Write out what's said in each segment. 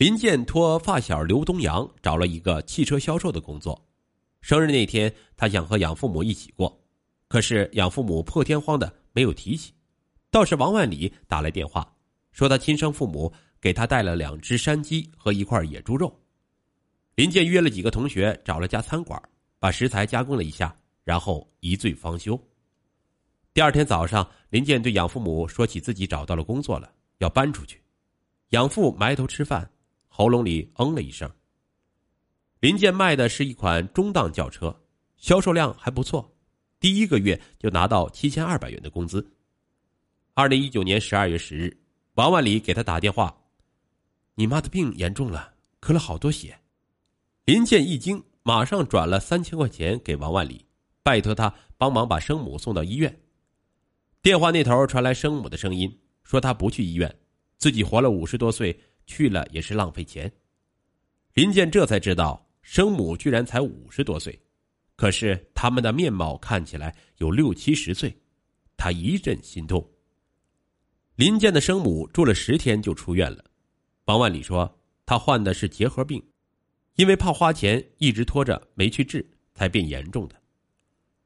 林健托发小刘东阳找了一个汽车销售的工作。生日那天，他想和养父母一起过，可是养父母破天荒的没有提起。倒是王万里打来电话，说他亲生父母给他带了两只山鸡和一块野猪肉。林健约了几个同学，找了家餐馆，把食材加工了一下，然后一醉方休。第二天早上，林健对养父母说起自己找到了工作了，要搬出去。养父埋头吃饭。喉咙里嗯了一声。林健卖的是一款中档轿车，销售量还不错，第一个月就拿到七千二百元的工资。二零一九年十二月十日，王万里给他打电话：“你妈的病严重了，咳了好多血。”林健一惊，马上转了三千块钱给王万里，拜托他帮忙把生母送到医院。电话那头传来生母的声音，说他不去医院，自己活了五十多岁。去了也是浪费钱。林健这才知道，生母居然才五十多岁，可是他们的面貌看起来有六七十岁，他一阵心痛。林健的生母住了十天就出院了。王万里说，他患的是结核病，因为怕花钱，一直拖着没去治，才变严重的。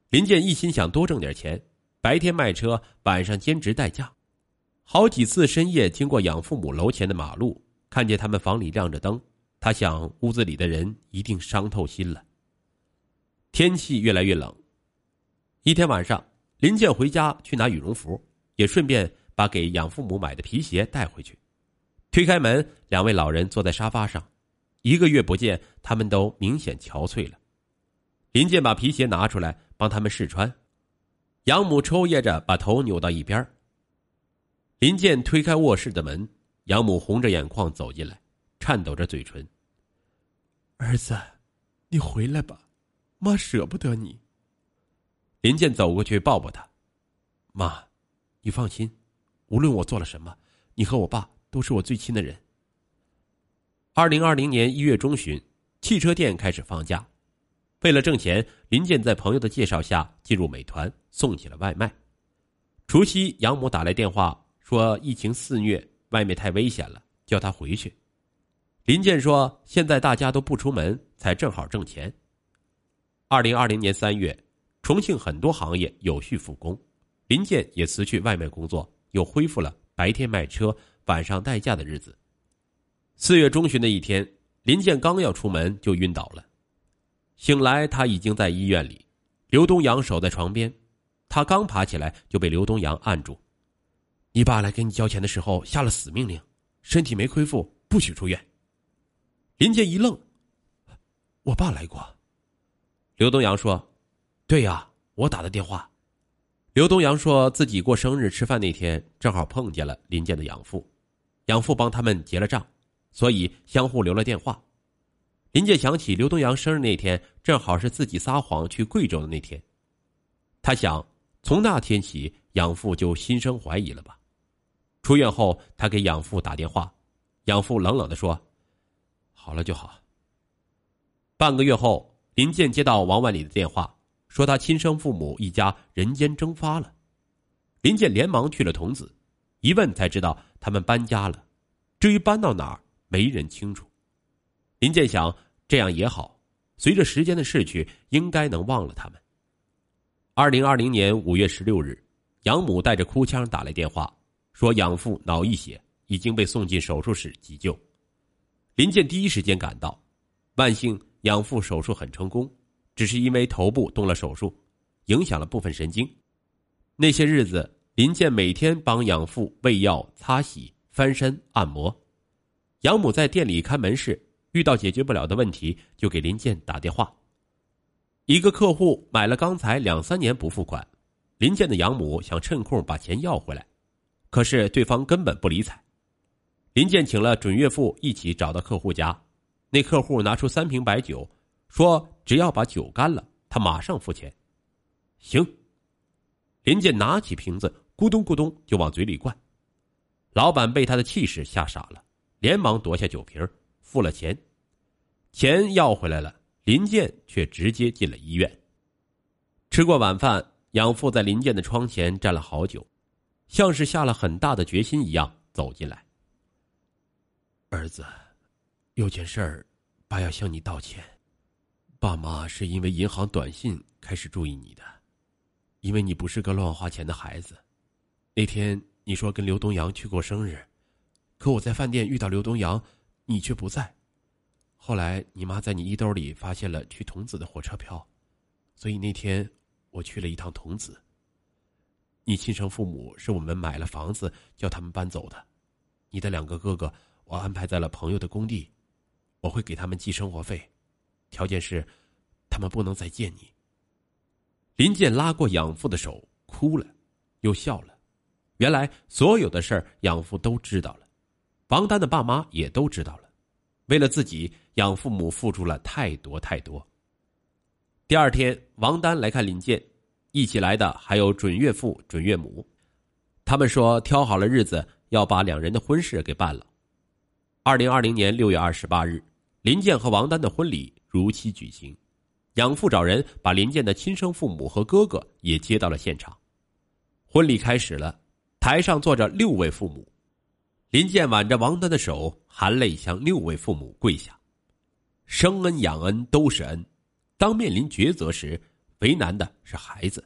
林健一心想多挣点钱，白天卖车，晚上兼职代驾，好几次深夜经过养父母楼前的马路。看见他们房里亮着灯，他想屋子里的人一定伤透心了。天气越来越冷，一天晚上，林健回家去拿羽绒服，也顺便把给养父母买的皮鞋带回去。推开门，两位老人坐在沙发上，一个月不见，他们都明显憔悴了。林健把皮鞋拿出来帮他们试穿，养母抽噎着把头扭到一边。林健推开卧室的门。养母红着眼眶走进来，颤抖着嘴唇。儿子，你回来吧，妈舍不得你。林健走过去抱抱他，妈，你放心，无论我做了什么，你和我爸都是我最亲的人。二零二零年一月中旬，汽车店开始放假，为了挣钱，林健在朋友的介绍下进入美团送起了外卖。除夕，养母打来电话说疫情肆虐。外面太危险了，叫他回去。林健说：“现在大家都不出门，才正好挣钱。”二零二零年三月，重庆很多行业有序复工，林健也辞去外卖工作，又恢复了白天卖车、晚上代驾的日子。四月中旬的一天，林健刚要出门就晕倒了，醒来他已经在医院里，刘东阳守在床边，他刚爬起来就被刘东阳按住。你爸来给你交钱的时候下了死命令，身体没恢复不许出院。林健一愣，我爸来过。刘东阳说：“对呀，我打的电话。”刘东阳说自己过生日吃饭那天正好碰见了林健的养父，养父帮他们结了账，所以相互留了电话。林健想起刘东阳生日那天正好是自己撒谎去贵州的那天，他想从那天起养父就心生怀疑了吧。出院后，他给养父打电话，养父冷冷的说：“好了就好。”半个月后，林健接到王万里的电话，说他亲生父母一家人间蒸发了。林健连忙去了桐梓，一问才知道他们搬家了，至于搬到哪儿，没人清楚。林健想，这样也好，随着时间的逝去，应该能忘了他们。二零二零年五月十六日，养母带着哭腔打来电话。说养父脑溢血，已经被送进手术室急救。林健第一时间赶到，万幸养父手术很成功，只是因为头部动了手术，影响了部分神经。那些日子，林健每天帮养父喂药、擦洗、翻身、按摩。养母在店里看门市，遇到解决不了的问题，就给林健打电话。一个客户买了钢材两三年不付款，林健的养母想趁空把钱要回来。可是对方根本不理睬，林健请了准岳父一起找到客户家，那客户拿出三瓶白酒，说只要把酒干了，他马上付钱。行，林健拿起瓶子，咕咚咕咚就往嘴里灌。老板被他的气势吓傻了，连忙夺下酒瓶，付了钱，钱要回来了，林健却直接进了医院。吃过晚饭，养父在林健的窗前站了好久。像是下了很大的决心一样走进来。儿子，有件事儿，爸要向你道歉。爸妈是因为银行短信开始注意你的，因为你不是个乱花钱的孩子。那天你说跟刘东阳去过生日，可我在饭店遇到刘东阳，你却不在。后来你妈在你衣兜里发现了去桐梓的火车票，所以那天我去了一趟桐梓。你亲生父母是我们买了房子叫他们搬走的，你的两个哥哥我安排在了朋友的工地，我会给他们寄生活费。条件是，他们不能再见你。林健拉过养父的手，哭了，又笑了。原来所有的事儿，养父都知道了，王丹的爸妈也都知道了。为了自己，养父母付出了太多太多。第二天，王丹来看林健，一起来的还有准岳父、准岳母。他们说挑好了日子，要把两人的婚事给办了。二零二零年六月二十八日，林健和王丹的婚礼。如期举行，养父找人把林健的亲生父母和哥哥也接到了现场。婚礼开始了，台上坐着六位父母，林健挽着王丹的手，含泪向六位父母跪下。生恩养恩都是恩，当面临抉择时，为难的是孩子。